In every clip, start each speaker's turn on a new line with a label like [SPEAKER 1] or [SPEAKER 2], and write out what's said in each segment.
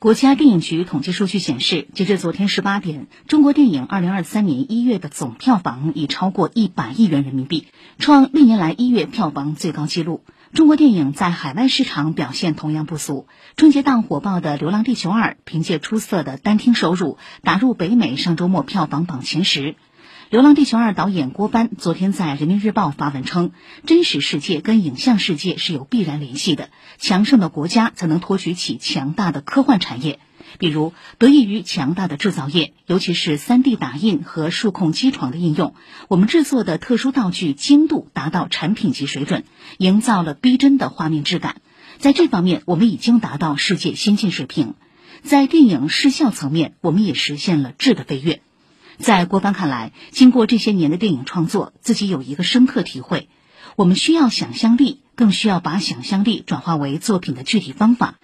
[SPEAKER 1] 国家电影局统计数据显示，截至昨天十八点，中国电影二零二三年一月的总票房已超过一百亿元人民币，创历年来一月票房最高纪录。中国电影在海外市场表现同样不俗，春节档火爆的《流浪地球二》凭借出色的单厅收入，打入北美上周末票房榜前十。《流浪地球二》导演郭帆昨天在人民日报发文称，真实世界跟影像世界是有必然联系的，强盛的国家才能托举起强大的科幻产业。比如，得益于强大的制造业，尤其是 3D 打印和数控机床的应用，我们制作的特殊道具精度达到产品级水准，营造了逼真的画面质感。在这方面，我们已经达到世界先进水平。在电影视效层面，我们也实现了质的飞跃。在郭帆看来，经过这些年的电影创作，自己有一个深刻体会：我们需要想象力，更需要把想象力转化为作品的具体方法，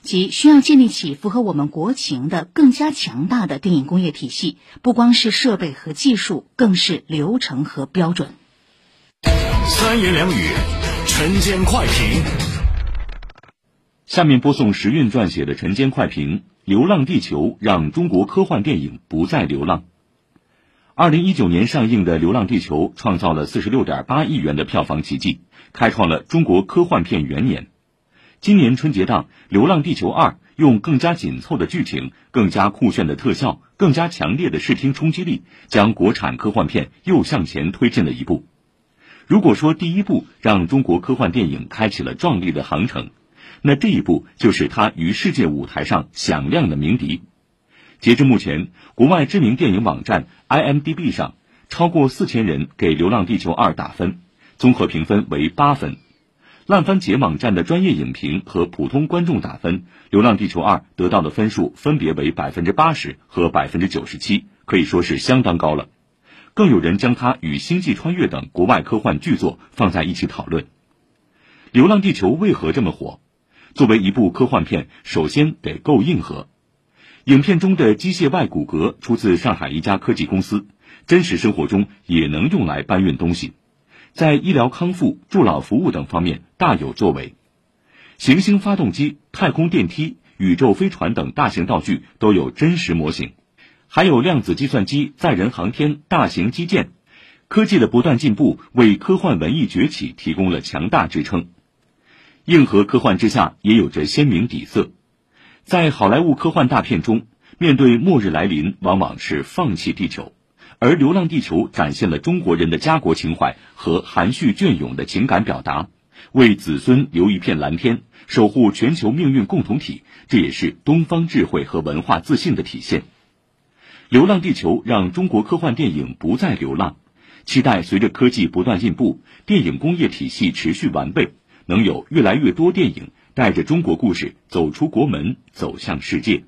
[SPEAKER 1] 即需要建立起符合我们国情的更加强大的电影工业体系，不光是设备和技术，更是流程和标准。
[SPEAKER 2] 三言两语，晨间快评。
[SPEAKER 3] 下面播送时运撰写的晨间快评：《流浪地球》让中国科幻电影不再流浪。二零一九年上映的《流浪地球》创造了四十六点八亿元的票房奇迹，开创了中国科幻片元年。今年春节档，《流浪地球二》用更加紧凑的剧情、更加酷炫的特效、更加强烈的视听冲击力，将国产科幻片又向前推进了一步。如果说第一部让中国科幻电影开启了壮丽的航程，那这一部就是它于世界舞台上响亮的鸣笛。截至目前，国外知名电影网站 IMDB 上超过四千人给《流浪地球二》打分，综合评分为八分。烂番茄网站的专业影评和普通观众打分，《流浪地球二》得到的分数分别为百分之八十和百分之九十七，可以说是相当高了。更有人将它与《星际穿越》等国外科幻巨作放在一起讨论。《流浪地球》为何这么火？作为一部科幻片，首先得够硬核。影片中的机械外骨骼出自上海一家科技公司，真实生活中也能用来搬运东西，在医疗康复、助老服务等方面大有作为。行星发动机、太空电梯、宇宙飞船等大型道具都有真实模型，还有量子计算机、载人航天、大型基建，科技的不断进步为科幻文艺崛起提供了强大支撑。硬核科幻之下也有着鲜明底色。在好莱坞科幻大片中，面对末日来临，往往是放弃地球；而《流浪地球》展现了中国人的家国情怀和含蓄隽永的情感表达，为子孙留一片蓝天，守护全球命运共同体，这也是东方智慧和文化自信的体现。《流浪地球》让中国科幻电影不再流浪，期待随着科技不断进步，电影工业体系持续完备，能有越来越多电影。带着中国故事走出国门，走向世界。